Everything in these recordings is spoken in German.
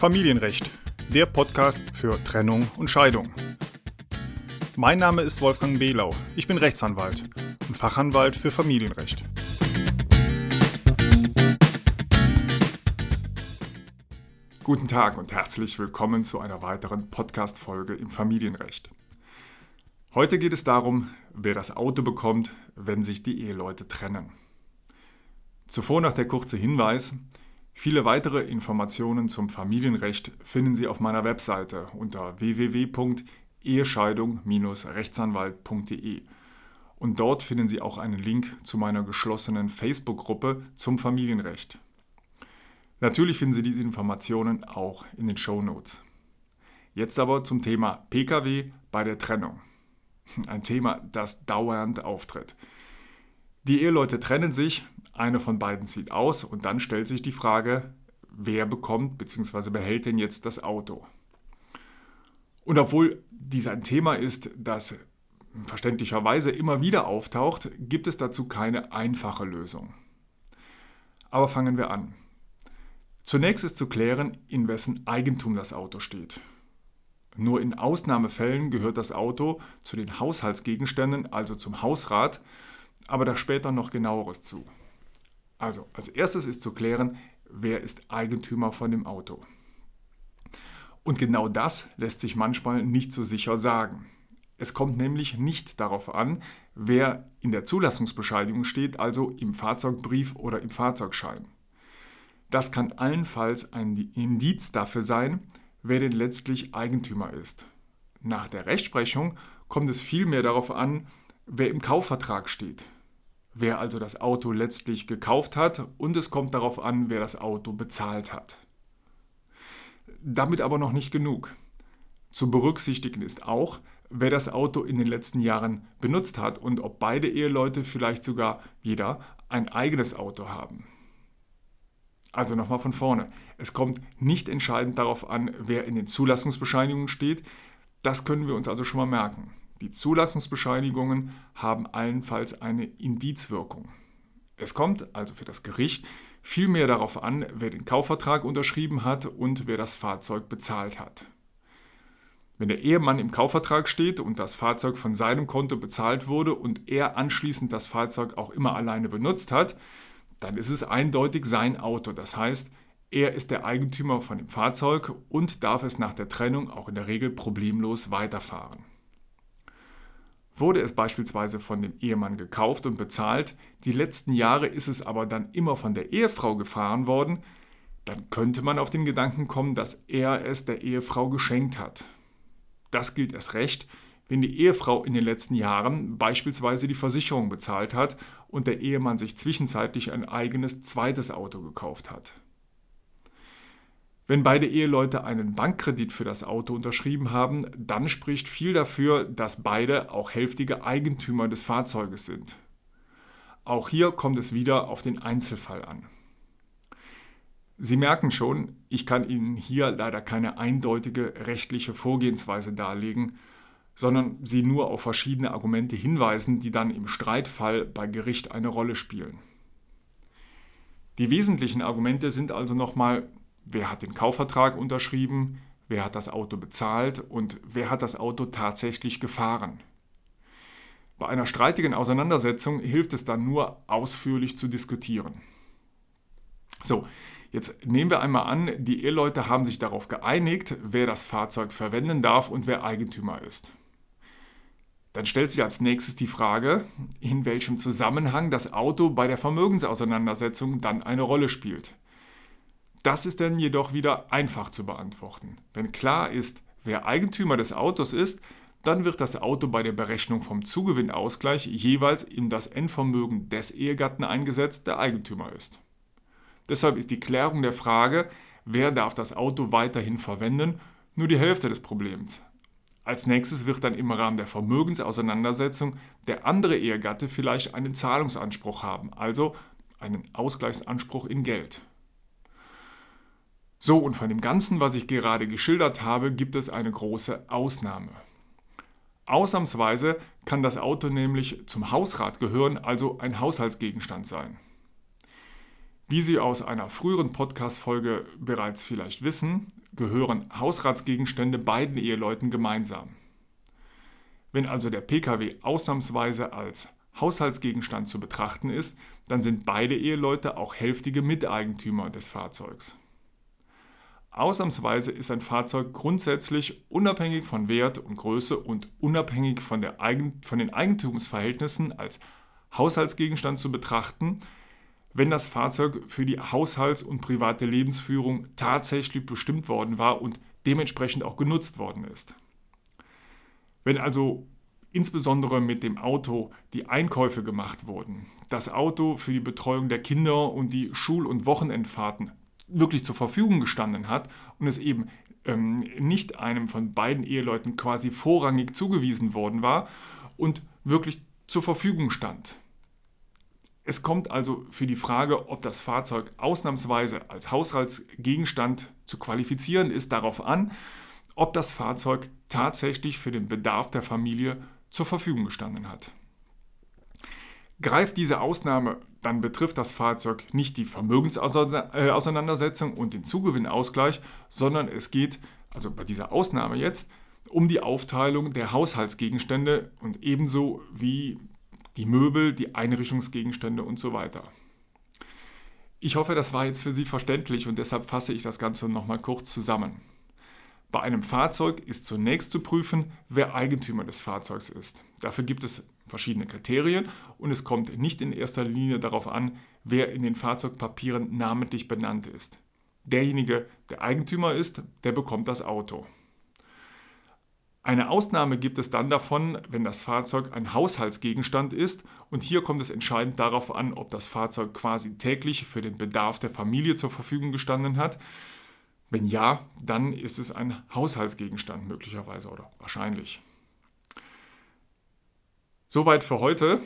Familienrecht, der Podcast für Trennung und Scheidung. Mein Name ist Wolfgang Behlau. Ich bin Rechtsanwalt und Fachanwalt für Familienrecht. Guten Tag und herzlich willkommen zu einer weiteren Podcast-Folge im Familienrecht. Heute geht es darum, wer das Auto bekommt, wenn sich die Eheleute trennen. Zuvor noch der kurze Hinweis, Viele weitere Informationen zum Familienrecht finden Sie auf meiner Webseite unter www.ehescheidung-rechtsanwalt.de. Und dort finden Sie auch einen Link zu meiner geschlossenen Facebook-Gruppe zum Familienrecht. Natürlich finden Sie diese Informationen auch in den Show Notes. Jetzt aber zum Thema Pkw bei der Trennung. Ein Thema, das dauernd auftritt. Die Eheleute trennen sich, einer von beiden zieht aus und dann stellt sich die Frage, wer bekommt bzw. behält denn jetzt das Auto? Und obwohl dies ein Thema ist, das verständlicherweise immer wieder auftaucht, gibt es dazu keine einfache Lösung. Aber fangen wir an. Zunächst ist zu klären, in wessen Eigentum das Auto steht. Nur in Ausnahmefällen gehört das Auto zu den Haushaltsgegenständen, also zum Hausrat, aber da später noch genaueres zu. Also, als erstes ist zu klären, wer ist Eigentümer von dem Auto. Und genau das lässt sich manchmal nicht so sicher sagen. Es kommt nämlich nicht darauf an, wer in der Zulassungsbescheinigung steht, also im Fahrzeugbrief oder im Fahrzeugschein. Das kann allenfalls ein Indiz dafür sein, wer denn letztlich Eigentümer ist. Nach der Rechtsprechung kommt es vielmehr darauf an, wer im Kaufvertrag steht wer also das Auto letztlich gekauft hat und es kommt darauf an, wer das Auto bezahlt hat. Damit aber noch nicht genug. Zu berücksichtigen ist auch, wer das Auto in den letzten Jahren benutzt hat und ob beide Eheleute vielleicht sogar jeder ein eigenes Auto haben. Also nochmal von vorne. Es kommt nicht entscheidend darauf an, wer in den Zulassungsbescheinigungen steht. Das können wir uns also schon mal merken. Die Zulassungsbescheinigungen haben allenfalls eine Indizwirkung. Es kommt also für das Gericht vielmehr darauf an, wer den Kaufvertrag unterschrieben hat und wer das Fahrzeug bezahlt hat. Wenn der Ehemann im Kaufvertrag steht und das Fahrzeug von seinem Konto bezahlt wurde und er anschließend das Fahrzeug auch immer alleine benutzt hat, dann ist es eindeutig sein Auto. Das heißt, er ist der Eigentümer von dem Fahrzeug und darf es nach der Trennung auch in der Regel problemlos weiterfahren. Wurde es beispielsweise von dem Ehemann gekauft und bezahlt, die letzten Jahre ist es aber dann immer von der Ehefrau gefahren worden, dann könnte man auf den Gedanken kommen, dass er es der Ehefrau geschenkt hat. Das gilt erst recht, wenn die Ehefrau in den letzten Jahren beispielsweise die Versicherung bezahlt hat und der Ehemann sich zwischenzeitlich ein eigenes zweites Auto gekauft hat. Wenn beide Eheleute einen Bankkredit für das Auto unterschrieben haben, dann spricht viel dafür, dass beide auch hälftige Eigentümer des Fahrzeuges sind. Auch hier kommt es wieder auf den Einzelfall an. Sie merken schon, ich kann Ihnen hier leider keine eindeutige rechtliche Vorgehensweise darlegen, sondern Sie nur auf verschiedene Argumente hinweisen, die dann im Streitfall bei Gericht eine Rolle spielen. Die wesentlichen Argumente sind also nochmal wer hat den Kaufvertrag unterschrieben, wer hat das Auto bezahlt und wer hat das Auto tatsächlich gefahren. Bei einer streitigen Auseinandersetzung hilft es dann nur, ausführlich zu diskutieren. So, jetzt nehmen wir einmal an, die Eheleute haben sich darauf geeinigt, wer das Fahrzeug verwenden darf und wer Eigentümer ist. Dann stellt sich als nächstes die Frage, in welchem Zusammenhang das Auto bei der Vermögensauseinandersetzung dann eine Rolle spielt. Das ist dann jedoch wieder einfach zu beantworten. Wenn klar ist, wer Eigentümer des Autos ist, dann wird das Auto bei der Berechnung vom Zugewinnausgleich jeweils in das Endvermögen des Ehegatten eingesetzt, der Eigentümer ist. Deshalb ist die Klärung der Frage, wer darf das Auto weiterhin verwenden, nur die Hälfte des Problems. Als nächstes wird dann im Rahmen der Vermögensauseinandersetzung der andere Ehegatte vielleicht einen Zahlungsanspruch haben, also einen Ausgleichsanspruch in Geld. So, und von dem Ganzen, was ich gerade geschildert habe, gibt es eine große Ausnahme. Ausnahmsweise kann das Auto nämlich zum Hausrat gehören, also ein Haushaltsgegenstand sein. Wie Sie aus einer früheren Podcast-Folge bereits vielleicht wissen, gehören Hausratsgegenstände beiden Eheleuten gemeinsam. Wenn also der Pkw ausnahmsweise als Haushaltsgegenstand zu betrachten ist, dann sind beide Eheleute auch hälftige Miteigentümer des Fahrzeugs. Ausnahmsweise ist ein Fahrzeug grundsätzlich unabhängig von Wert und Größe und unabhängig von, Eigen, von den Eigentumsverhältnissen als Haushaltsgegenstand zu betrachten, wenn das Fahrzeug für die Haushalts- und private Lebensführung tatsächlich bestimmt worden war und dementsprechend auch genutzt worden ist. Wenn also insbesondere mit dem Auto die Einkäufe gemacht wurden, das Auto für die Betreuung der Kinder und die Schul- und Wochenendfahrten wirklich zur Verfügung gestanden hat und es eben ähm, nicht einem von beiden Eheleuten quasi vorrangig zugewiesen worden war und wirklich zur Verfügung stand. Es kommt also für die Frage, ob das Fahrzeug ausnahmsweise als Haushaltsgegenstand zu qualifizieren ist, darauf an, ob das Fahrzeug tatsächlich für den Bedarf der Familie zur Verfügung gestanden hat. Greift diese Ausnahme, dann betrifft das Fahrzeug nicht die Vermögensauseinandersetzung und den Zugewinnausgleich, sondern es geht, also bei dieser Ausnahme jetzt, um die Aufteilung der Haushaltsgegenstände und ebenso wie die Möbel, die Einrichtungsgegenstände und so weiter. Ich hoffe, das war jetzt für Sie verständlich und deshalb fasse ich das Ganze nochmal kurz zusammen. Bei einem Fahrzeug ist zunächst zu prüfen, wer Eigentümer des Fahrzeugs ist. Dafür gibt es verschiedene Kriterien und es kommt nicht in erster Linie darauf an, wer in den Fahrzeugpapieren namentlich benannt ist. Derjenige, der Eigentümer ist, der bekommt das Auto. Eine Ausnahme gibt es dann davon, wenn das Fahrzeug ein Haushaltsgegenstand ist und hier kommt es entscheidend darauf an, ob das Fahrzeug quasi täglich für den Bedarf der Familie zur Verfügung gestanden hat. Wenn ja, dann ist es ein Haushaltsgegenstand möglicherweise oder wahrscheinlich. Soweit für heute.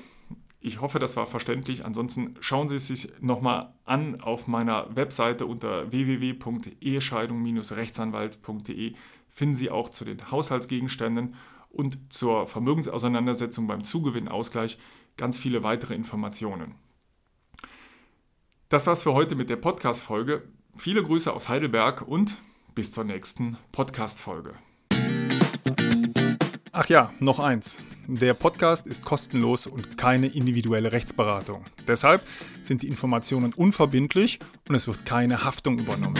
Ich hoffe, das war verständlich. Ansonsten schauen Sie es sich nochmal an auf meiner Webseite unter www.ehescheidung-rechtsanwalt.de. Finden Sie auch zu den Haushaltsgegenständen und zur Vermögensauseinandersetzung beim Zugewinnausgleich ganz viele weitere Informationen. Das war's für heute mit der Podcast-Folge. Viele Grüße aus Heidelberg und bis zur nächsten Podcast-Folge. Ach ja, noch eins. Der Podcast ist kostenlos und keine individuelle Rechtsberatung. Deshalb sind die Informationen unverbindlich und es wird keine Haftung übernommen.